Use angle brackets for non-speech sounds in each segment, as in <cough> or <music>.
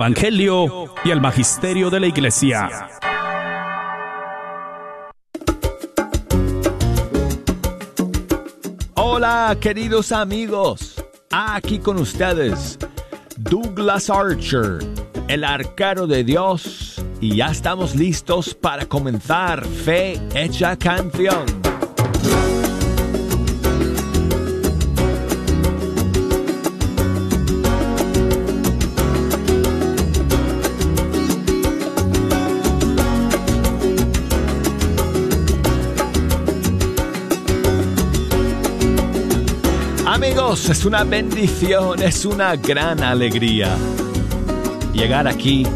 Evangelio y el Magisterio de la Iglesia. Hola queridos amigos, aquí con ustedes Douglas Archer, el arcaro de Dios, y ya estamos listos para comenzar Fe Hecha Canción. Amigos, es una bendición, es una gran alegría llegar aquí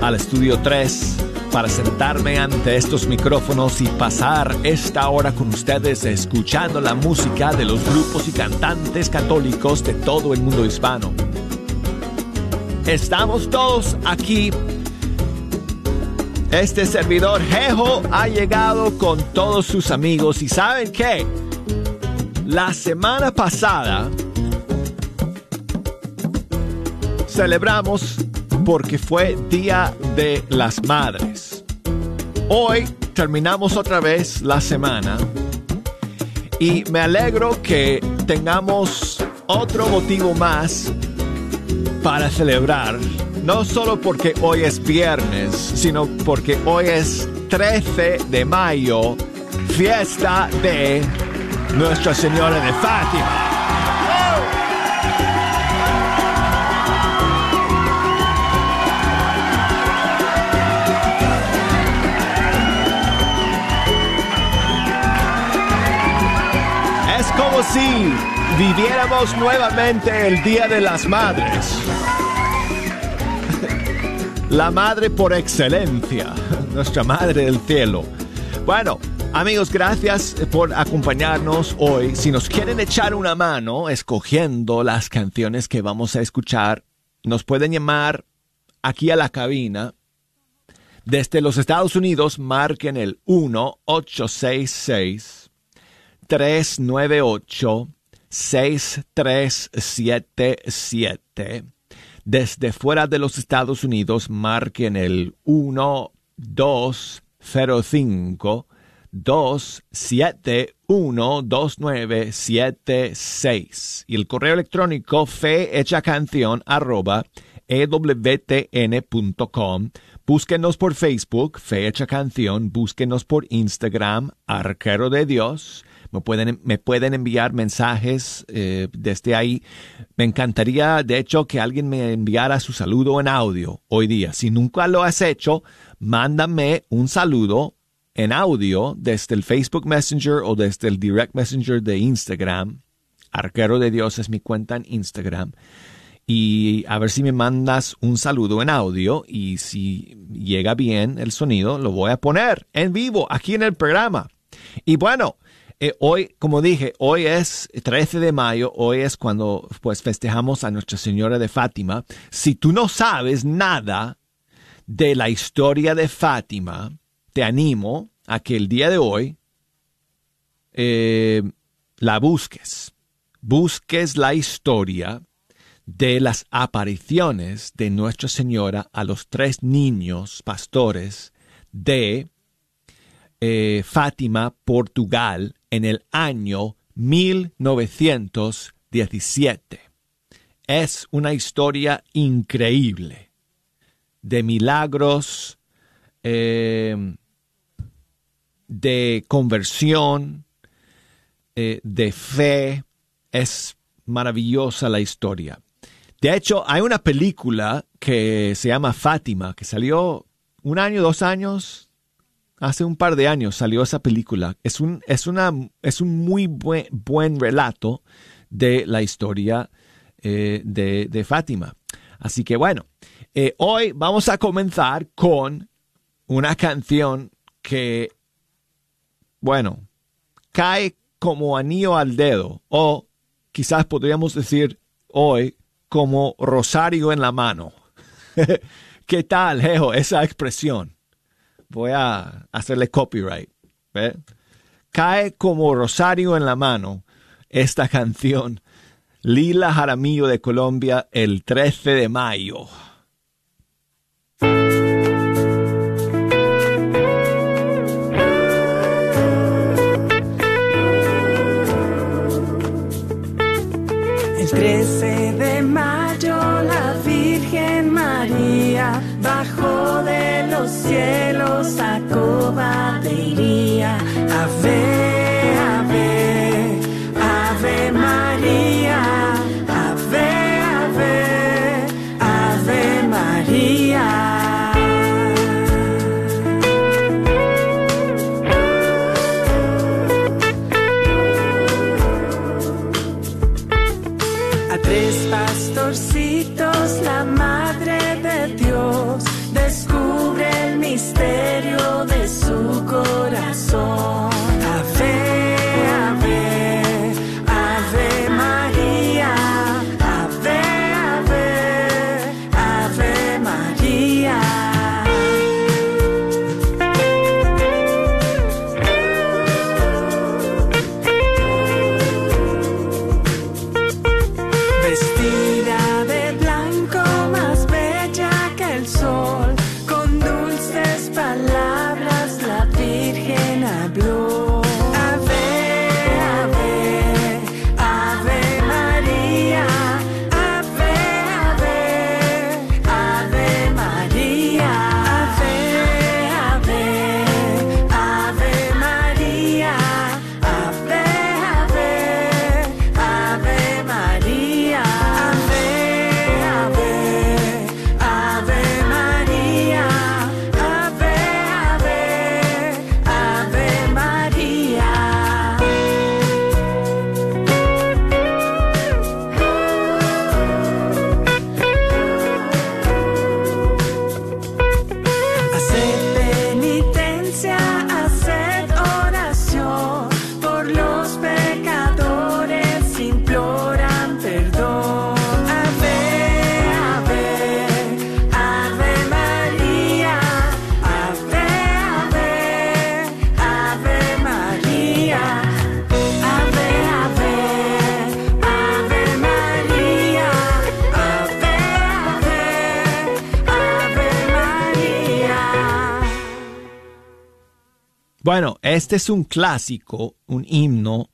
al estudio 3 para sentarme ante estos micrófonos y pasar esta hora con ustedes escuchando la música de los grupos y cantantes católicos de todo el mundo hispano. Estamos todos aquí. Este servidor Jejo ha llegado con todos sus amigos y ¿saben qué? La semana pasada celebramos porque fue Día de las Madres. Hoy terminamos otra vez la semana y me alegro que tengamos otro motivo más para celebrar, no solo porque hoy es viernes, sino porque hoy es 13 de mayo, fiesta de nuestra Señora de Fátima. Es como si viviéramos nuevamente el Día de las Madres. La madre por excelencia, nuestra madre del cielo. Bueno, Amigos, gracias por acompañarnos hoy. Si nos quieren echar una mano escogiendo las canciones que vamos a escuchar, nos pueden llamar aquí a la cabina. Desde los Estados Unidos, marquen el 1-866-398-6377. Desde fuera de los Estados Unidos, marquen el 1205 2712976 y el correo electrónico canción arroba ewtn.com. Búsquenos por Facebook, Fe Hecha Canción, búsquenos por Instagram, Arquero de Dios. Me pueden, me pueden enviar mensajes eh, desde ahí. Me encantaría, de hecho, que alguien me enviara su saludo en audio hoy día. Si nunca lo has hecho, mándame un saludo en audio desde el Facebook Messenger o desde el Direct Messenger de Instagram. Arquero de Dios es mi cuenta en Instagram. Y a ver si me mandas un saludo en audio y si llega bien el sonido, lo voy a poner en vivo aquí en el programa. Y bueno, eh, hoy, como dije, hoy es 13 de mayo, hoy es cuando pues festejamos a Nuestra Señora de Fátima. Si tú no sabes nada de la historia de Fátima, te animo a que el día de hoy eh, la busques. Busques la historia de las apariciones de Nuestra Señora a los tres niños pastores de eh, Fátima, Portugal, en el año 1917. Es una historia increíble de milagros, eh, de conversión, eh, de fe. Es maravillosa la historia. De hecho, hay una película que se llama Fátima, que salió un año, dos años, hace un par de años salió esa película. Es un, es una, es un muy buen, buen relato de la historia eh, de, Fátima. Así que bueno, eh, hoy vamos a comenzar con una canción que bueno, cae como anillo al dedo, o quizás podríamos decir hoy como rosario en la mano. <laughs> ¿Qué tal, Jejo, esa expresión? Voy a hacerle copyright. Cae como rosario en la mano esta <laughs> canción. Lila Jaramillo de Colombia el 13 de mayo. 13 de mayo la Virgen María bajó de los cielos a Cobadiría a ver. Pastorcitos la madre de Dios descubre el misterio de su corazón. Bueno, este es un clásico, un himno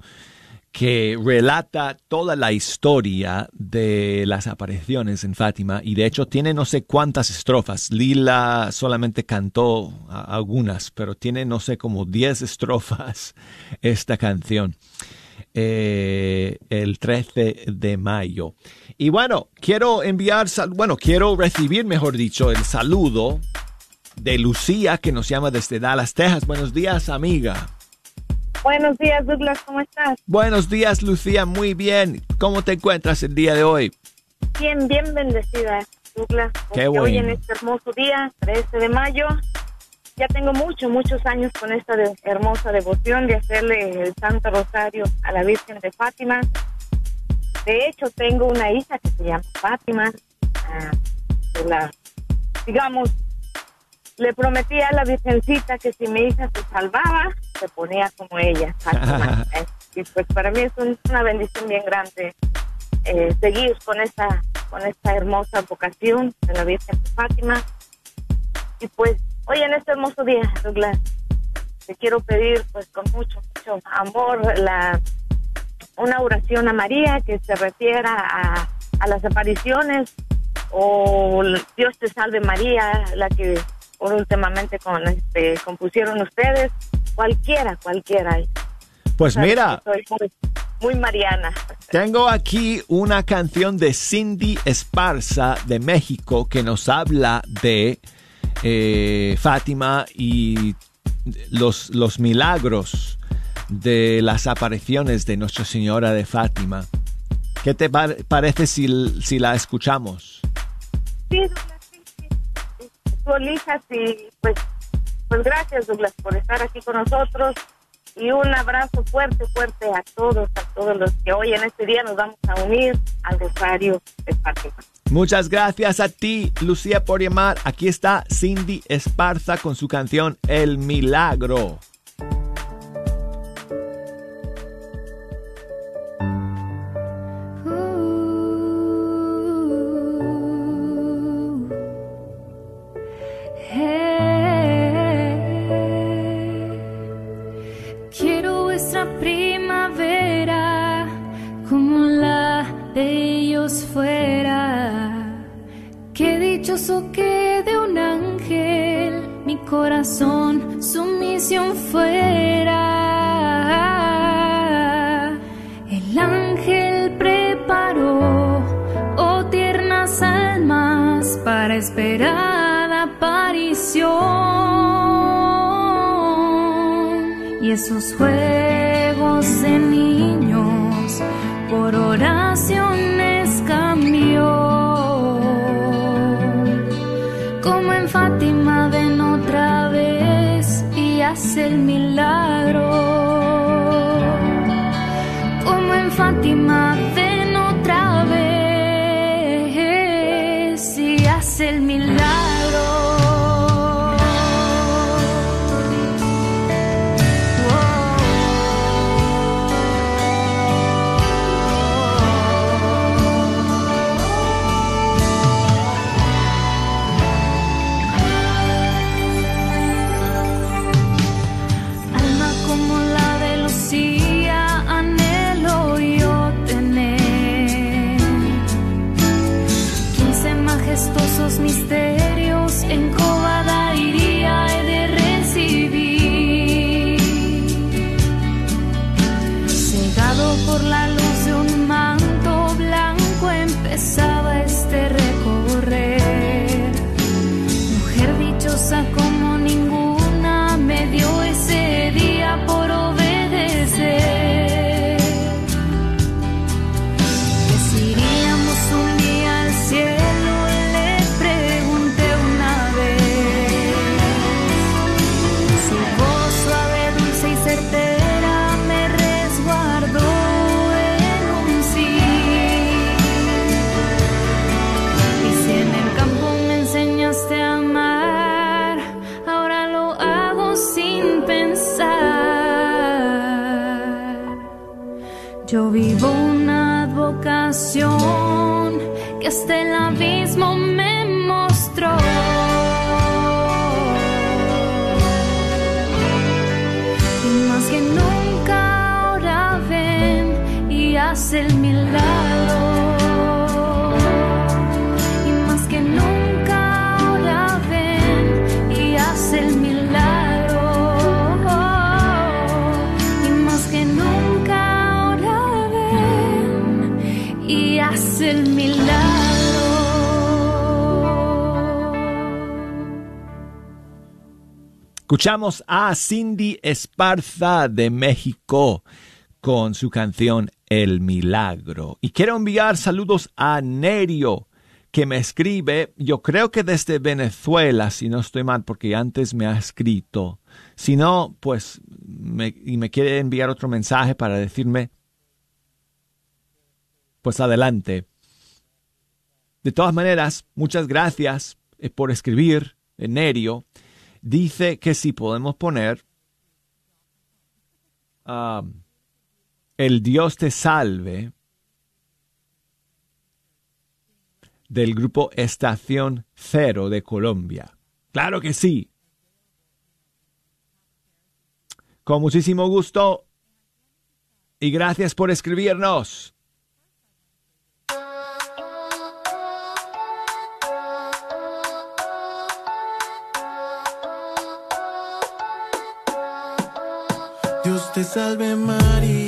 que relata toda la historia de las apariciones en Fátima y de hecho tiene no sé cuántas estrofas. Lila solamente cantó algunas, pero tiene no sé como 10 estrofas <laughs> esta canción. eh, el 13 de mayo. Y bueno, quiero enviar, bueno, quiero recibir, mejor dicho, el saludo de Lucía que nos llama desde Dallas, Texas. Buenos días, amiga. Buenos días, Douglas, ¿cómo estás? Buenos días, Lucía. Muy bien. ¿Cómo te encuentras el día de hoy? Bien, bien bendecida, Douglas. Qué porque Hoy bueno. en este hermoso día, 13 de mayo, ya tengo muchos, muchos años con esta de- hermosa devoción de hacerle el Santo Rosario a la Virgen de Fátima. De hecho, tengo una hija que se llama Fátima. ah, que la, digamos, le prometí a la Virgencita que si mi hija se salvaba, se ponía como ella, <laughs> Fátima. Y pues para mí es un- una bendición bien grande eh, seguir con esta, con esta hermosa vocación de la Virgen de Fátima. Y pues hoy en este hermoso día, Douglas, te quiero pedir pues con mucho, mucho amor la, una oración a María que se refiera a, a las apariciones o Dios te salve María, la que últimamente con este compusieron ustedes, cualquiera, cualquiera. Pues mira, Soy muy, muy mariana. tengo aquí una canción de Cindy Esparza de México que nos habla de eh, Fátima y los, los milagros de las apariciones de Nuestra Señora de Fátima. ¿Qué te par- parece si, si la escuchamos? Sí. Tú elijas y pues, pues gracias, Douglas, por estar aquí con nosotros. Y un abrazo fuerte, fuerte a todos, a todos los que hoy en este día nos vamos a unir al Rosario Fátima. Muchas gracias a ti, Lucía, por llamar. Aquí está Cindy Esparza con su canción El Milagro. Fuera. Qué dichoso que de un ángel mi corazón su misión fuera. El ángel preparó, oh tiernas almas, para esperar aparición. Y esos juegos de niños por oraciones el milagro. Como en Fátima Escuchamos a Cindy Esparza de México con su canción El Milagro. Y quiero enviar saludos a Nerio, que me escribe, yo creo que desde Venezuela, si no estoy mal, porque antes me ha escrito. Si no, pues, me, y me quiere enviar otro mensaje para decirme, pues adelante. De todas maneras, muchas gracias eh, por escribir, eh, Nerio dice que si podemos poner um, El Dios te salve del grupo Estación Cero de Colombia. Claro que sí. Con muchísimo gusto y gracias por escribirnos. Salve María,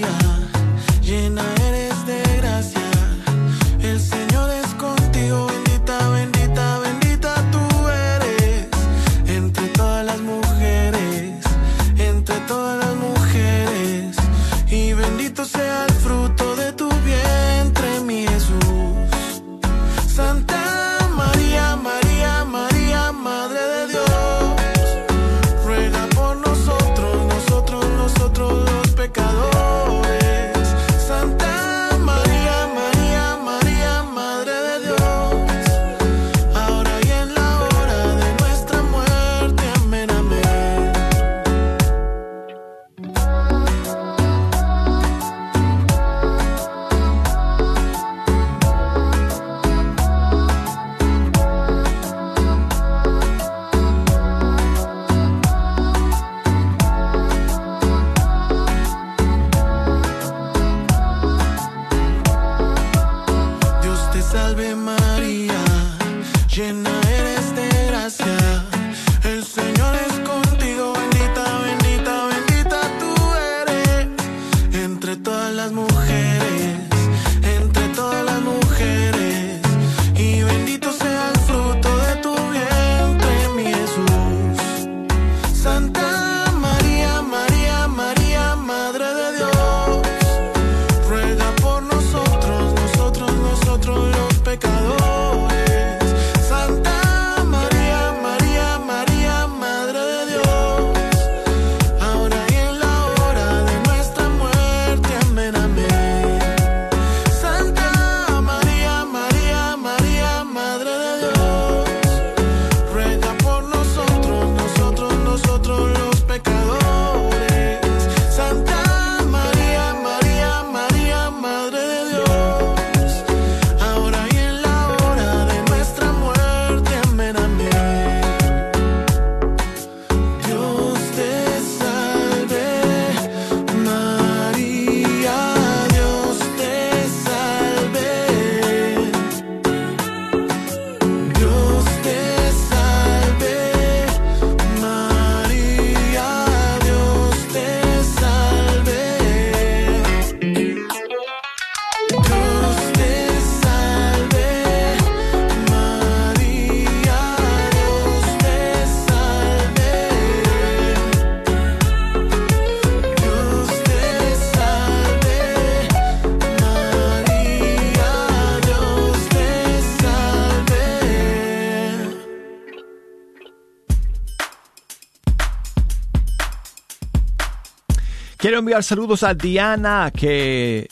Quiero enviar saludos a Diana que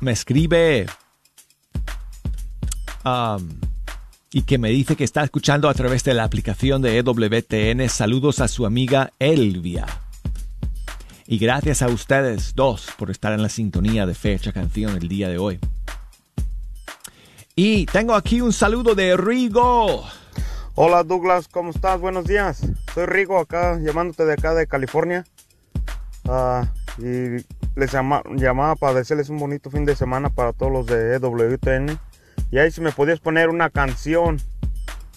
me escribe um, y que me dice que está escuchando a través de la aplicación de EWTN. Saludos a su amiga Elvia. Y gracias a ustedes dos por estar en la sintonía de Fecha Canción el día de hoy. Y tengo aquí un saludo de Rigo. Hola Douglas, ¿cómo estás? Buenos días. Soy Rigo acá, llamándote de acá de California. Ah, y les llama- llamaba para decirles un bonito fin de semana para todos los de EWTN. Y ahí si me podías poner una canción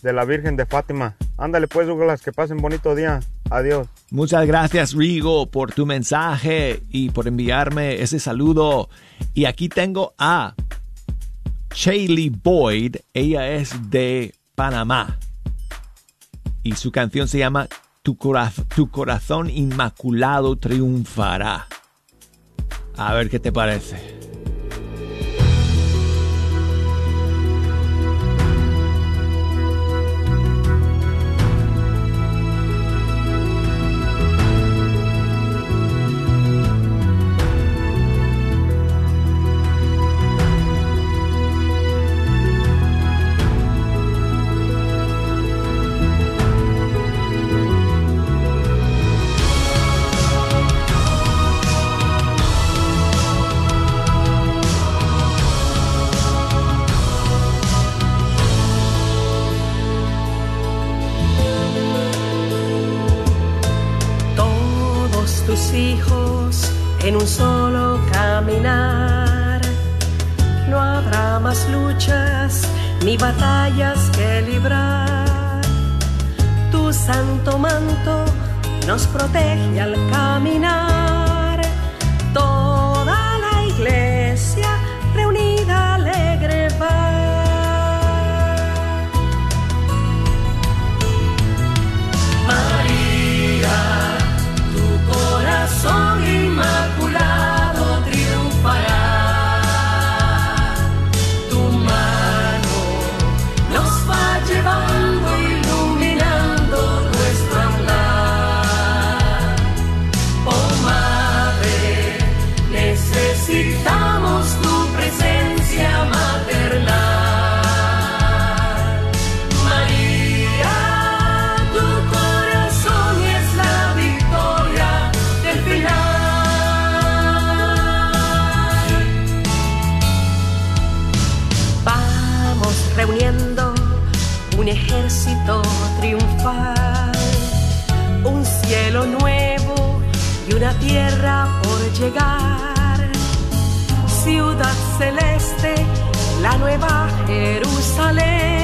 de la Virgen de Fátima. Ándale pues Douglas, que pasen bonito día. Adiós. Muchas gracias, Rigo, por tu mensaje y por enviarme ese saludo. Y aquí tengo a Shaylee Boyd. Ella es de Panamá. Y su canción se llama Tu, coraz- tu corazón inmaculado triunfará. A ver qué te parece. Tus hijos en un solo caminar. No habrá más luchas ni batallas que librar. Tu santo manto nos protege al caminar. Corazón inmaculado ejército triunfal, un cielo nuevo y una tierra por llegar. Ciudad celeste, la nueva Jerusalén.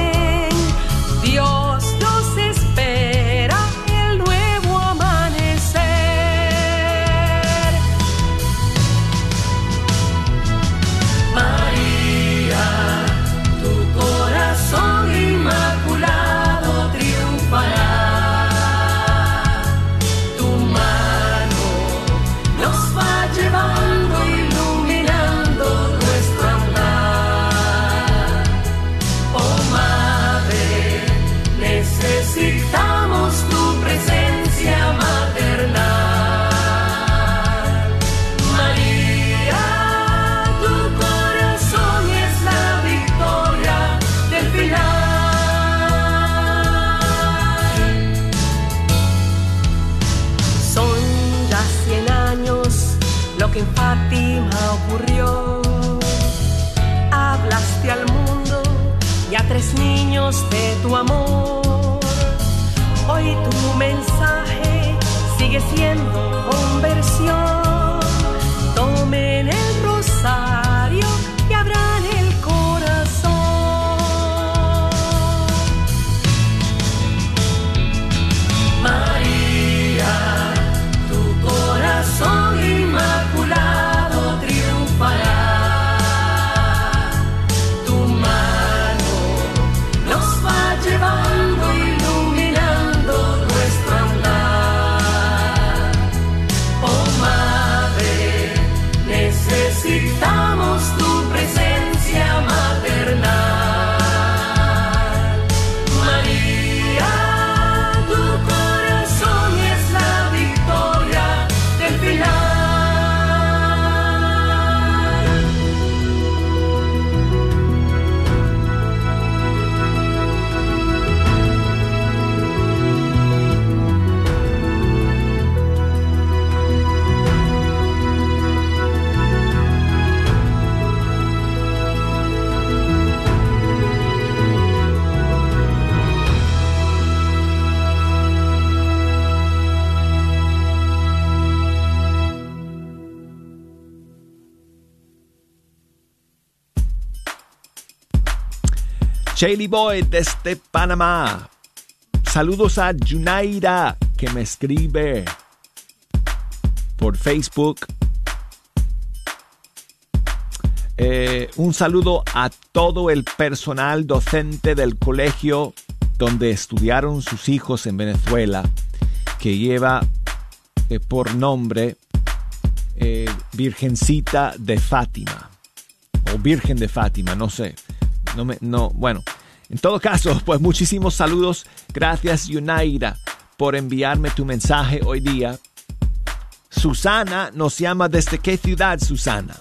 Shaley Boy desde Panamá. Saludos a Junaida que me escribe por Facebook. Eh, un saludo a todo el personal docente del colegio donde estudiaron sus hijos en Venezuela, que lleva eh, por nombre eh, Virgencita de Fátima o Virgen de Fátima, no sé. No me, no, bueno, en todo caso, pues muchísimos saludos. Gracias, Yunaira, por enviarme tu mensaje hoy día. Susana nos llama desde qué ciudad, Susana.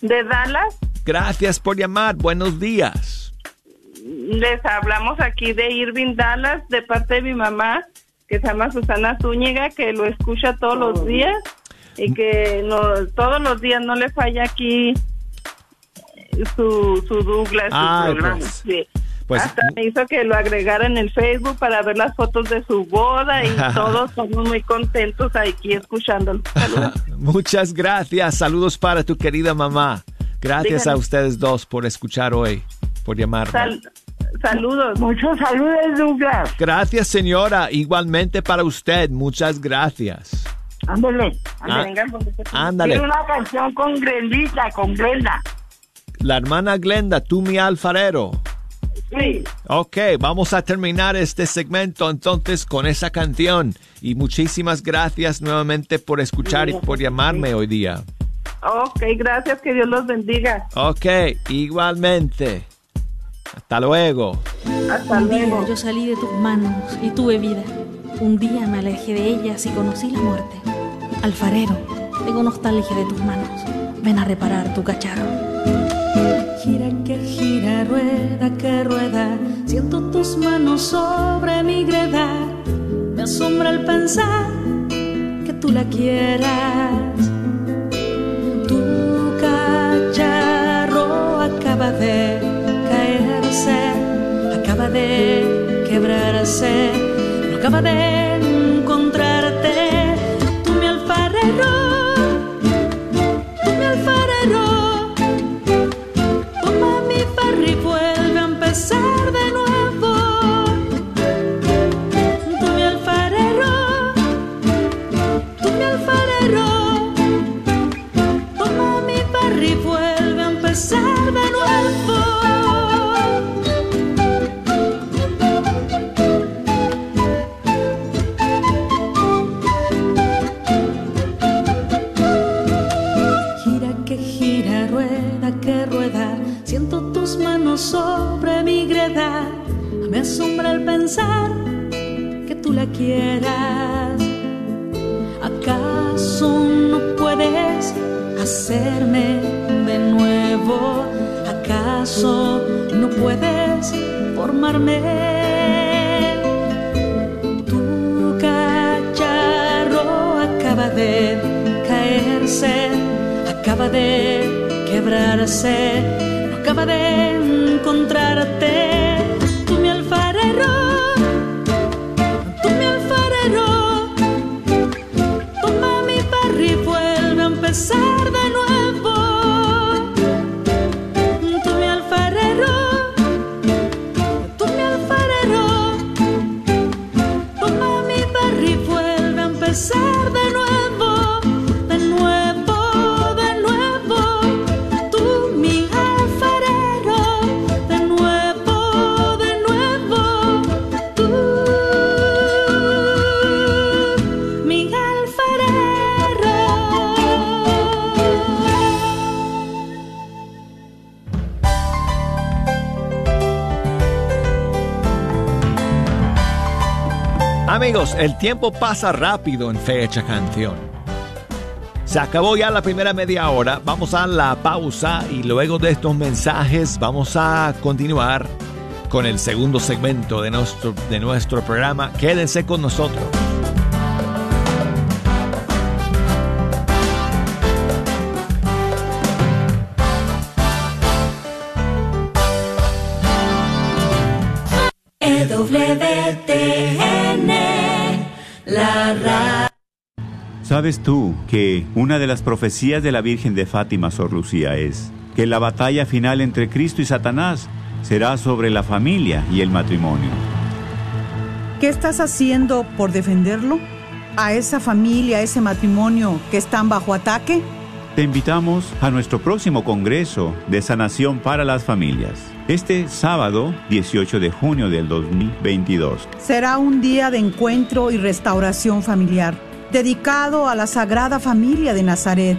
De Dallas, Gracias por llamar. Buenos días. les hablamos aquí de Irving Dallas, de parte de mi mamá, que se llama Susana Zúñiga, que lo escucha todos los días y que no, todos los días no le falla aquí su, su Douglas, su Ay, programa. pues. sí. Pues- Hasta me hizo que lo agregara en el Facebook para ver las fotos de su boda y <laughs> todos estamos muy contentos aquí escuchándolo. Saludos. <laughs> Muchas gracias. Saludos para tu querida mamá. Gracias a ustedes dos por escuchar hoy, por llamarme. Sal- saludos. Muchos saludos, Douglas. Gracias, señora. Igualmente para usted. Muchas gracias. Ándale. Ah, Venga, porque- ándale. Quiero una canción con Glendita, con Glenda. La hermana Glenda, tú mi alfarero. Sí. Ok, vamos a terminar este segmento entonces con esa canción. Y muchísimas gracias nuevamente por escuchar y por llamarme hoy día. Ok, gracias, que Dios los bendiga. Ok, igualmente. Hasta luego. Hasta Un día luego. yo salí de tus manos y tuve vida. Un día me alejé de ellas y conocí la muerte. Alfarero, tengo nostalgia de tus manos. Ven a reparar tu cacharro. Gira que gira, rueda que rueda. Siento tus manos sobre mi greda. Me asombra el pensar que tú la quieras. Tu cacharro acaba de caerse, acaba de quebrarse, no acaba de pensar que tú la quieras. ¿Acaso no puedes hacerme de nuevo? ¿Acaso no puedes formarme? Tu cacharro acaba de caerse, acaba de quebrarse, acaba de encontrarte. El tiempo pasa rápido en Fecha Canción. Se acabó ya la primera media hora, vamos a la pausa y luego de estos mensajes vamos a continuar con el segundo segmento de nuestro, de nuestro programa. Quédense con nosotros. ¿Sabes tú que una de las profecías de la Virgen de Fátima, Sor Lucía, es que la batalla final entre Cristo y Satanás será sobre la familia y el matrimonio? ¿Qué estás haciendo por defenderlo? ¿A esa familia, a ese matrimonio que están bajo ataque? Te invitamos a nuestro próximo Congreso de Sanación para las Familias, este sábado 18 de junio del 2022. Será un día de encuentro y restauración familiar, dedicado a la Sagrada Familia de Nazaret,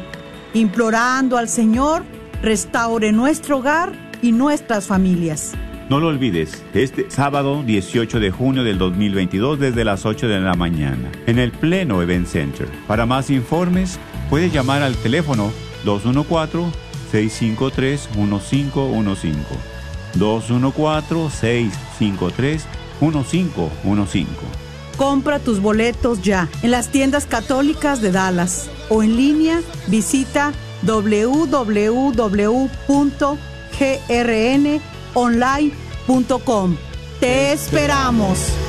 implorando al Señor restaure nuestro hogar y nuestras familias. No lo olvides, este sábado 18 de junio del 2022 desde las 8 de la mañana, en el Pleno Event Center. Para más informes, puedes llamar al teléfono 214-653-1515. 214-653-1515. Compra tus boletos ya en las tiendas católicas de Dallas o en línea visita www.grnonline.com. Te esperamos.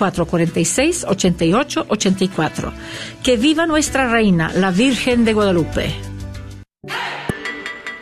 446-8884. Que viva nuestra reina, la Virgen de Guadalupe.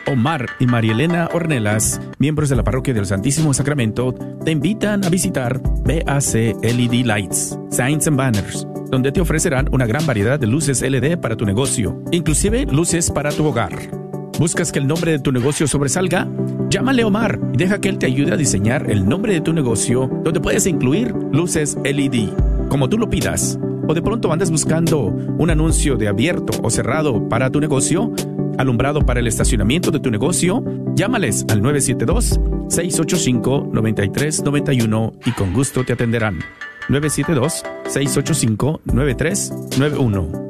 Omar y Marielena Ornelas, miembros de la Parroquia del Santísimo Sacramento, te invitan a visitar BAC LED Lights, Signs and Banners, donde te ofrecerán una gran variedad de luces LED para tu negocio, inclusive luces para tu hogar. ¿Buscas que el nombre de tu negocio sobresalga? Llámale a Omar y deja que él te ayude a diseñar el nombre de tu negocio, donde puedes incluir luces LED, como tú lo pidas. O de pronto andas buscando un anuncio de abierto o cerrado para tu negocio, alumbrado para el estacionamiento de tu negocio, llámales al 972-685-9391 y con gusto te atenderán. 972-685-9391.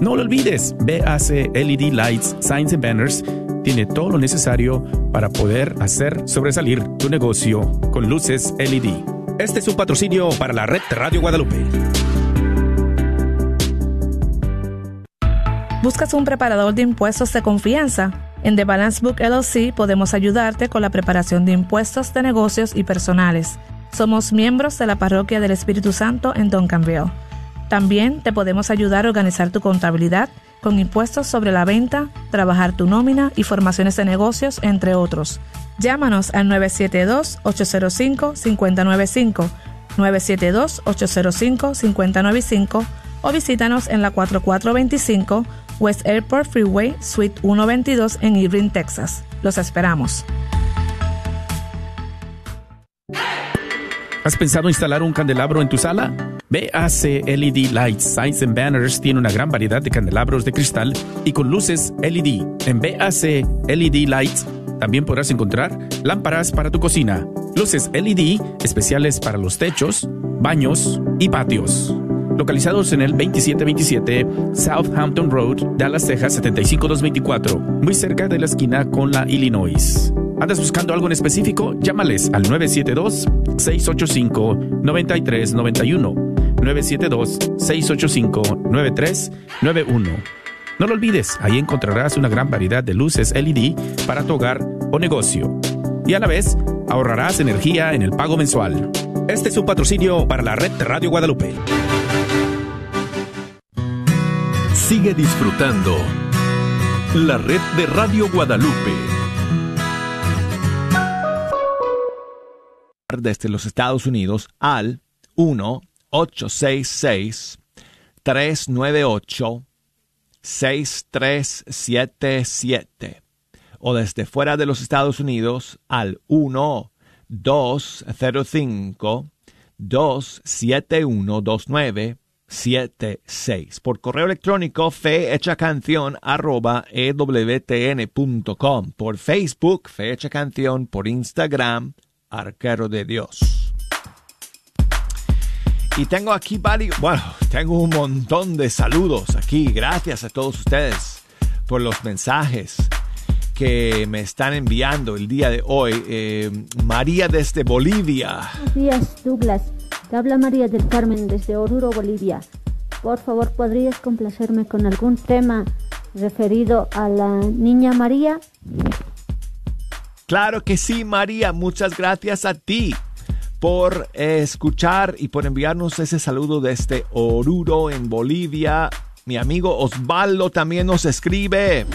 No lo olvides, BAC LED Lights, Signs and Banners tiene todo lo necesario para poder hacer sobresalir tu negocio con luces LED. Este es un patrocinio para la red Radio Guadalupe. ¿Buscas un preparador de impuestos de confianza? En The Balance Book LLC podemos ayudarte con la preparación de impuestos de negocios y personales. Somos miembros de la Parroquia del Espíritu Santo en Duncanville. También te podemos ayudar a organizar tu contabilidad con impuestos sobre la venta, trabajar tu nómina y formaciones de negocios, entre otros. Llámanos al 972-805-595, 972-805-595 o visítanos en la 4425 West Airport Freeway, Suite 122 en Irving, Texas. Los esperamos. ¿Has pensado instalar un candelabro en tu sala? BAC LED Lights, Signs and Banners tiene una gran variedad de candelabros de cristal y con luces LED. En BAC LED Lights también podrás encontrar lámparas para tu cocina, luces LED especiales para los techos, baños y patios. Localizados en el 2727 Southampton Road, Dallas, Texas 75224, muy cerca de la esquina con la Illinois. ¿Andas buscando algo en específico? Llámales al 972-685-9391. 972-685-9391. No lo olvides, ahí encontrarás una gran variedad de luces LED para tu hogar o negocio. Y a la vez, ahorrarás energía en el pago mensual. Este es un patrocinio para la red de Radio Guadalupe. Sigue disfrutando la red de Radio Guadalupe. desde los Estados Unidos al 1-866-398-6377 o desde fuera de los Estados Unidos al 1-205-271-2976 por correo electrónico canción arroba ewtn.com por Facebook Fecha Canción por Instagram arquero de Dios. Y tengo aquí varios, bueno, tengo un montón de saludos aquí. Gracias a todos ustedes por los mensajes que me están enviando el día de hoy. Eh, María desde Bolivia. Buenos días, Douglas. Te habla María del Carmen desde Oruro, Bolivia. Por favor, ¿podrías complacerme con algún tema referido a la niña María? Claro que sí, María. Muchas gracias a ti por escuchar y por enviarnos ese saludo desde Oruro, en Bolivia. Mi amigo Osvaldo también nos escribe.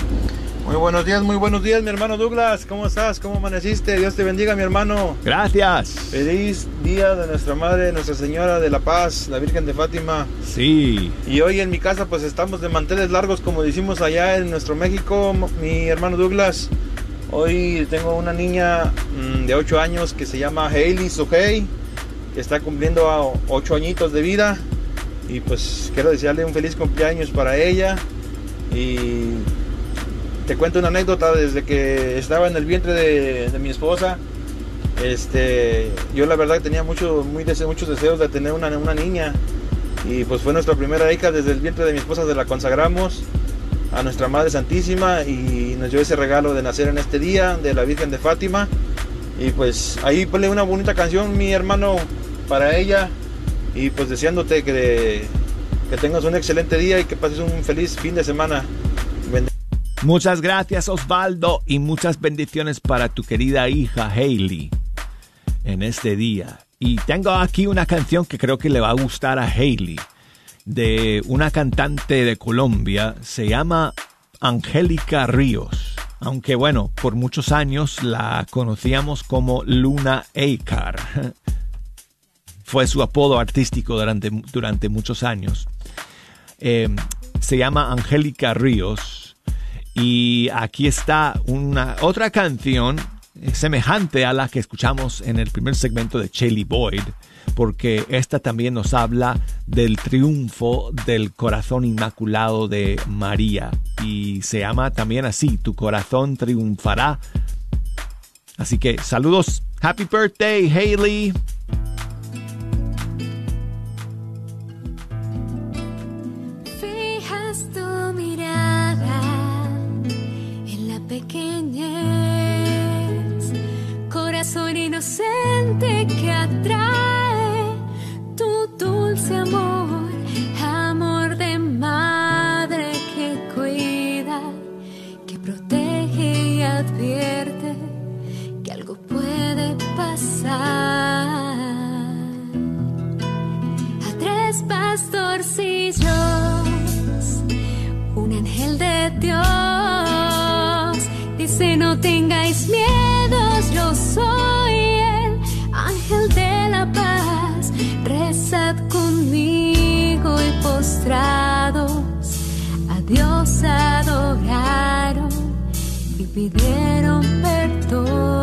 Muy buenos días, muy buenos días, mi hermano Douglas. ¿Cómo estás? ¿Cómo amaneciste? Dios te bendiga, mi hermano. Gracias. Feliz día de nuestra Madre, Nuestra Señora de la Paz, la Virgen de Fátima. Sí. Y hoy en mi casa pues estamos de manteles largos como decimos allá en nuestro México, mi hermano Douglas. Hoy tengo una niña de 8 años que se llama Hailey Sohei, que está cumpliendo 8 añitos de vida. Y pues quiero desearle un feliz cumpleaños para ella. Y te cuento una anécdota desde que estaba en el vientre de, mi esposa. Este, yo la verdad tenía muy muchos deseos de tener una, una niña. Y pues fue nuestra primera hija desde el vientre de mi esposa, se la consagramos a nuestra Madre Santísima y nos dio ese regalo de nacer en este día de la Virgen de Fátima. Y pues ahí ponle una bonita canción, mi hermano, para ella. Y pues deseándote que, que tengas un excelente día y que pases un feliz fin de semana. Muchas gracias Osvaldo y muchas bendiciones para tu querida hija Hailey en este día. Y tengo aquí una canción que creo que le va a gustar a Hailey de una cantante de Colombia, se llama Angélica Ríos. Aunque bueno, por muchos años la conocíamos como Luna Acar. <laughs> Fue su apodo artístico durante, durante muchos años. Eh, se llama Angélica Ríos y aquí está una otra canción semejante a la que escuchamos en el primer segmento de Chaley Boyd, porque esta también nos habla del triunfo del corazón inmaculado de María y se llama también así, Tu corazón triunfará. Así que saludos, happy birthday, Haley. corazón inocente que atrae tu dulce amor, pidieron perdón.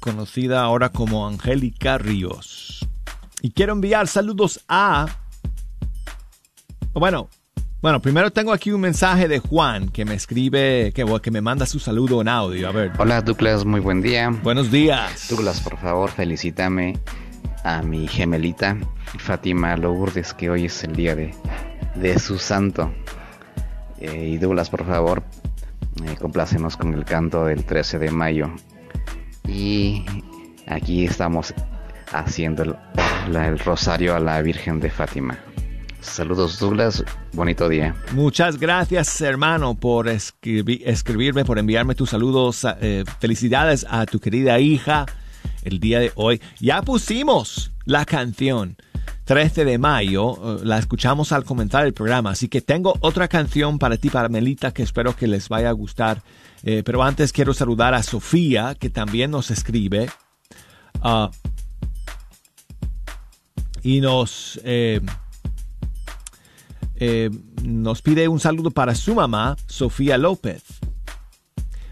Conocida ahora como Angélica Ríos. Y quiero enviar saludos a... Bueno, bueno, primero tengo aquí un mensaje de Juan que me escribe, que, que me manda su saludo en audio. A ver. Hola Douglas, muy buen día. Buenos días. Douglas, por favor, felicítame a mi gemelita Fátima Lourdes, que hoy es el día de, de su santo. Eh, y Douglas, por favor, eh, complácenos con el canto del 13 de mayo. Y aquí estamos haciendo el, rosario a la Virgen de Fátima. Saludos Douglas, bonito día. Muchas gracias, hermano, por escribi- escribirme, por enviarme tus saludos. eh, felicidades a tu querida hija el día de hoy. Ya pusimos la canción 13 de mayo, eh, la escuchamos al comenzar el programa, así que tengo otra canción para ti, para Melita, que espero que les vaya a gustar Eh, pero antes quiero saludar a Sofía, que también nos escribe. ah, y nos, eh, eh, nos pide un saludo para su mamá, Sofía López.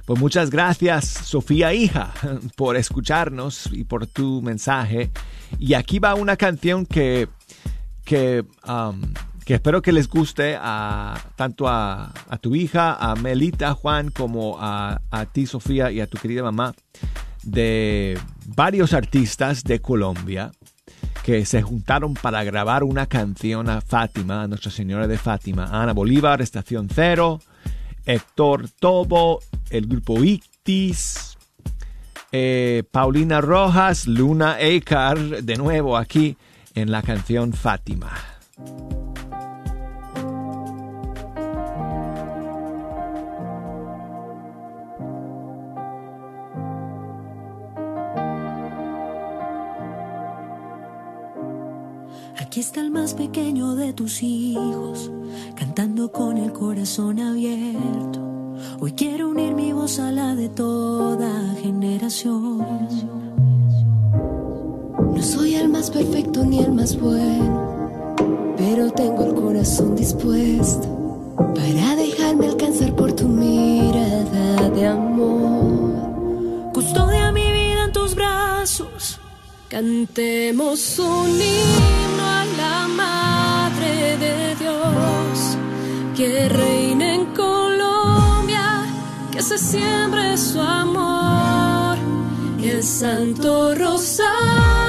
Pues muchas gracias, Sofía hija, <laughs> por escucharnos y por tu mensaje. Y aquí va una canción que, que, que espero que les guste a, tanto a, tu hija, a Melita, Juan, como a, a ti, Sofía, y a tu querida mamá, de varios artistas de Colombia que se juntaron para grabar una canción a Fátima, a Nuestra Señora de Fátima, Ana Bolívar, Estación Cero, Héctor Tobo, el grupo Ictis, eh, Paulina Rojas, Luna Ecar, de nuevo aquí en la canción Fátima. Aquí está el más pequeño de tus hijos, cantando con el corazón abierto. Hoy quiero unir mi voz a la de toda generación. No soy el más perfecto ni el más bueno, pero tengo el corazón dispuesto para dejarme alcanzar por tu mirada de amor. Custodia mi vida en tus brazos. Cantemos un que reine en Colombia, que se siembre su amor. El Santo Rosario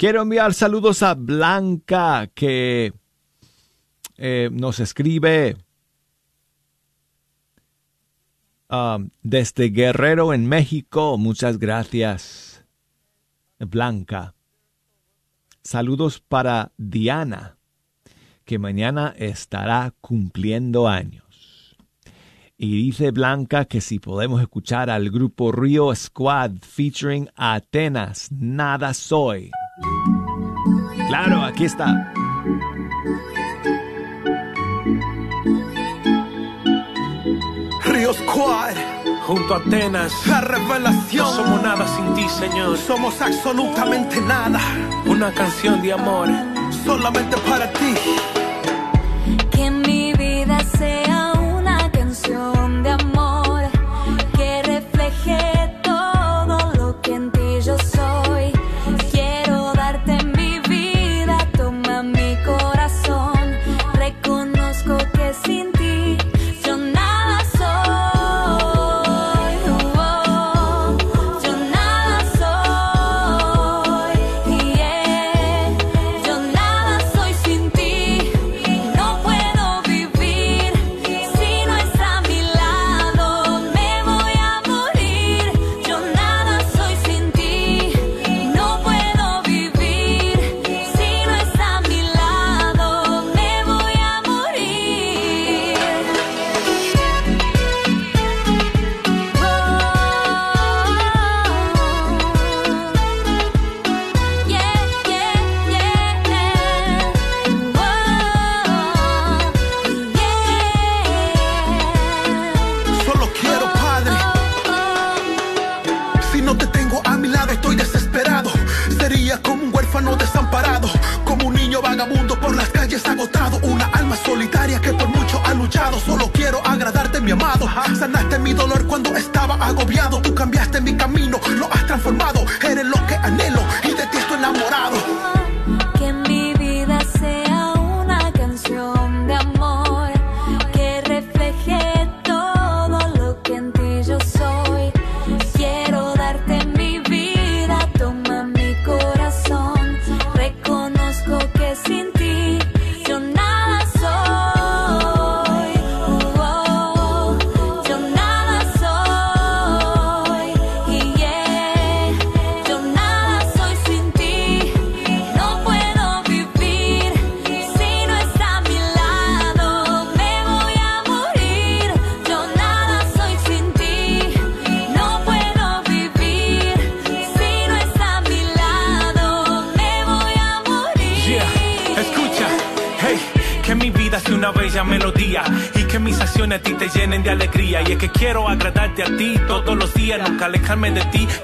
Quiero enviar saludos a Blanca que eh, nos escribe um, desde Guerrero en México. Muchas gracias, Blanca. Saludos para Diana, que mañana estará cumpliendo años. Y dice Blanca que si podemos escuchar al grupo Rio Squad featuring Atenas, Nada Soy. Claro, aquí está. Río Squad. Junto a Atenas. La revelación. No somos nada sin ti, Señor. Somos absolutamente nada. Una canción de amor. Solamente para ti. Que mi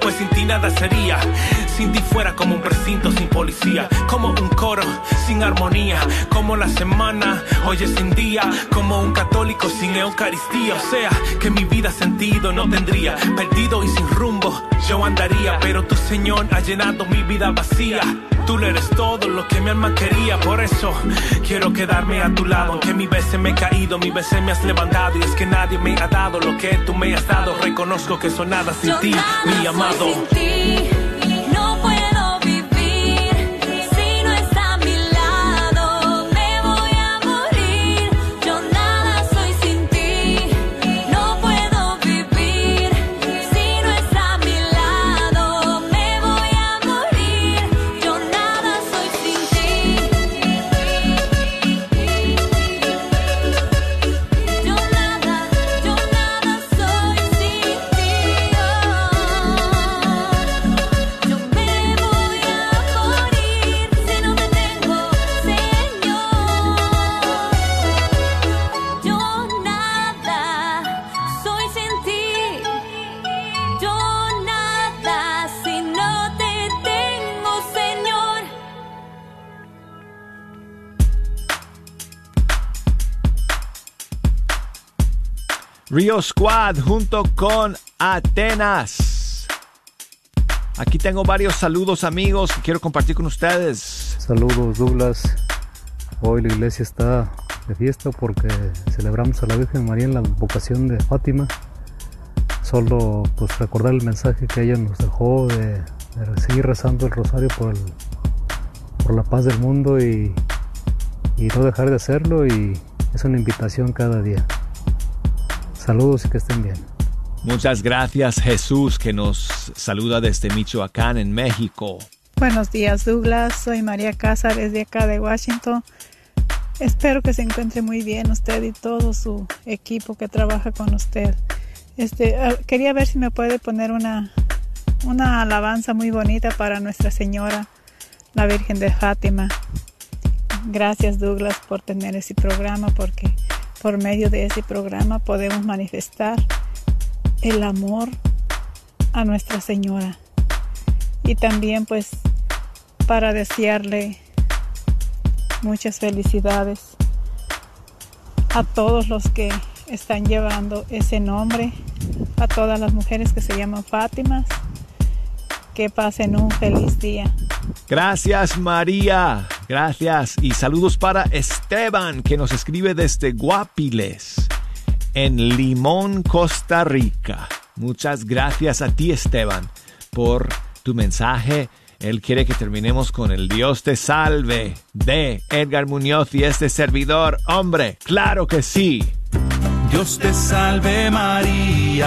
pues sin ti nada sería. Sin ti fuera como un precinto sin policía, como un coro sin armonía, como la semana, hoy es sin día, como un católico sin Eucaristía. O sea, que mi vida sentido no tendría, perdido y sin rumbo yo andaría, pero tu Señor ha llenado mi vida vacía. Tú le eres todo lo que mi alma quería, por eso quiero quedarme a tu lado. Aunque mi veces me he caído, mi veces me has levantado. Y es que nadie me ha dado lo que tú me has dado. Reconozco que soy nada sin Yo ti, nada mi soy amado. sin ti. Rio Squad junto con Atenas. Aquí tengo varios saludos amigos que quiero compartir con ustedes. Saludos Douglas. Hoy la iglesia está de fiesta porque celebramos a la Virgen María en la vocación de Fátima. Solo pues recordar el mensaje que ella nos dejó de, de seguir rezando el rosario por, el- por la paz del mundo y, y no dejar de hacerlo y es una invitación cada día. Saludos y que estén bien. Muchas gracias Jesús que nos saluda desde Michoacán en México. Buenos días Douglas, soy María Casa desde acá de Washington. Espero que se encuentre muy bien usted y todo su equipo que trabaja con usted. Este, quería ver si me puede poner una, una alabanza muy bonita para Nuestra Señora, la Virgen de Fátima. Gracias Douglas por tener ese programa porque por medio de ese programa podemos manifestar el amor a Nuestra Señora. Y también pues para desearle muchas felicidades a todos los que están llevando ese nombre, a todas las mujeres que se llaman Fátimas, que pasen un feliz día. Gracias María, gracias y saludos para Esteban que nos escribe desde Guapiles, en Limón, Costa Rica. Muchas gracias a ti Esteban por tu mensaje. Él quiere que terminemos con el Dios te salve de Edgar Muñoz y este servidor. Hombre, claro que sí. Dios te salve María.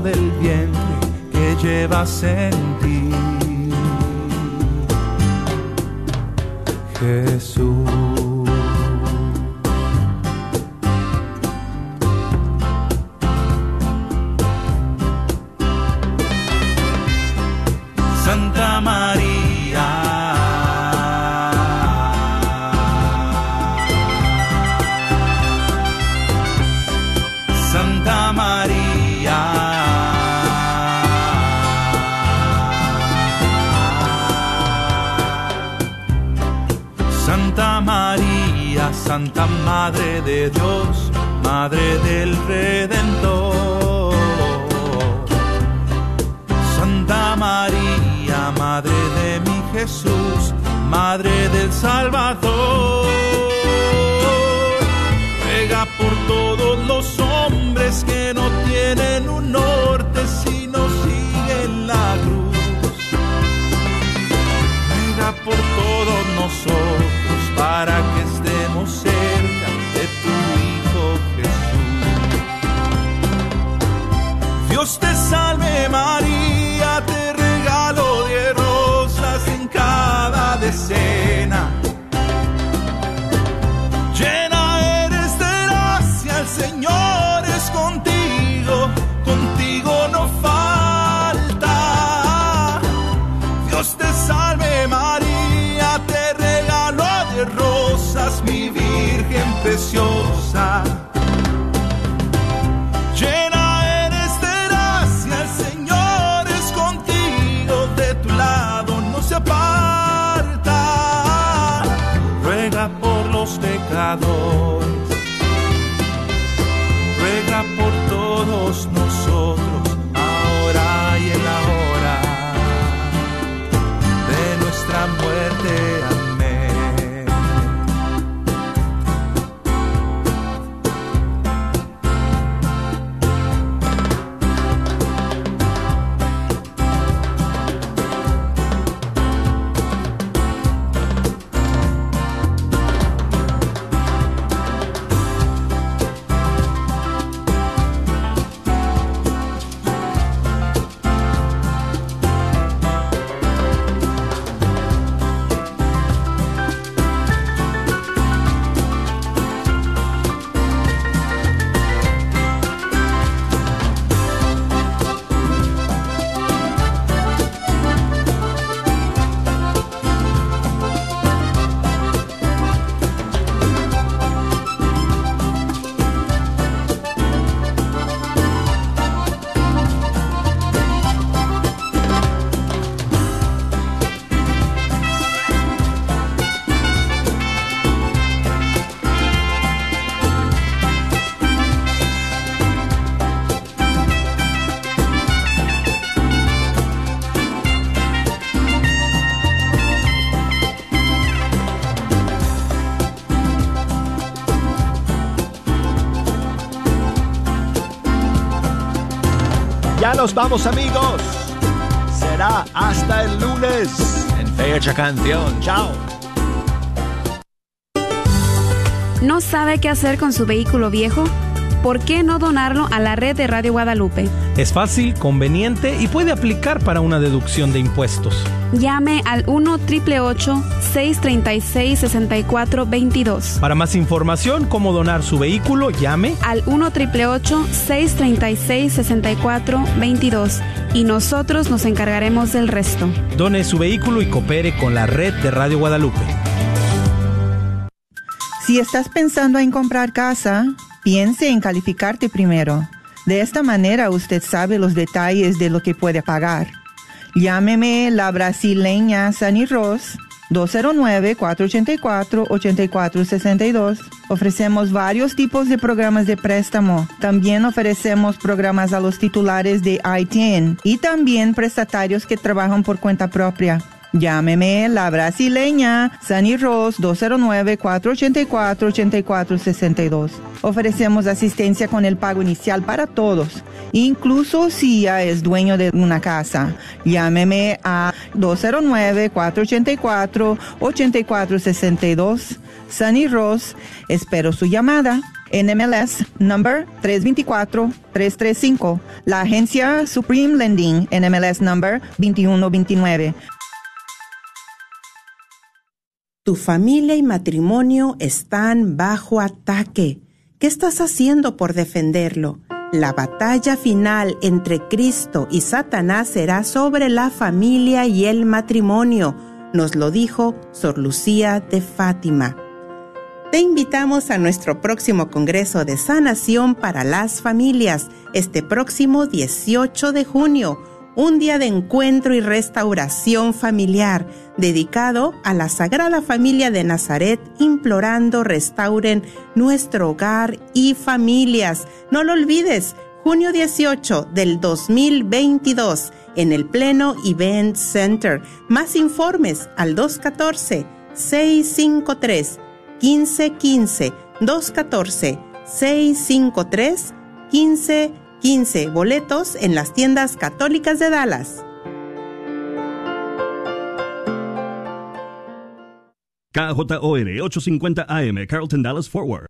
Del vientre que llevas en ti. Jesús. Santa María. Santa Madre de Dios, Madre del Redentor. Santa María, Madre de mi Jesús, Madre del Salvador. Ruega por todos los hombres que no tienen un norte sino siguen la cruz. Ruega por todos nosotros para que Dios te salve María, te regalo de rosas en cada decena. Llena eres de gracia, el Señor es contigo, contigo no falta. Dios te salve María, te regalo de rosas, mi Virgen preciosa. Nos vamos amigos. Será hasta el lunes en Fecha Canción. Chao. ¿No sabe qué hacer con su vehículo viejo? ¿Por qué no donarlo a la red de Radio Guadalupe? Es fácil, conveniente y puede aplicar para una deducción de impuestos. Llame al 1 888 636 6422 Para más información, cómo donar su vehículo, llame al 1 888 636 6422 y nosotros nos encargaremos del resto. Done su vehículo y coopere con la red de Radio Guadalupe. Si estás pensando en comprar casa, piense en calificarte primero. De esta manera usted sabe los detalles de lo que puede pagar. Llámeme la brasileña Sunny Ross 209-484-8462. Ofrecemos varios tipos de programas de préstamo. También ofrecemos programas a los titulares de ITN y también prestatarios que trabajan por cuenta propia. Llámeme la brasileña Sunny Ross 209-484-8462. Ofrecemos asistencia con el pago inicial para todos, incluso si ya es dueño de una casa. Llámeme a 209-484-8462. Sunny Ross, espero su llamada. NMLS number 324-335. La agencia Supreme Lending, NMLS number 2129. Tu familia y matrimonio están bajo ataque. ¿Qué estás haciendo por defenderlo? La batalla final entre Cristo y Satanás será sobre la familia y el matrimonio, nos lo dijo Sor Lucía de Fátima. Te invitamos a nuestro próximo Congreso de Sanación para las Familias, este próximo 18 de junio un día de encuentro y restauración familiar dedicado a la Sagrada Familia de Nazaret, implorando restauren nuestro hogar y familias. No lo olvides, junio 18 del 2022 en el Pleno Event Center. Más informes al 214-653-1515. 214-653-1515. 15 boletos en las tiendas católicas de Dallas. KJOR 850 AM, Carlton Dallas Forward.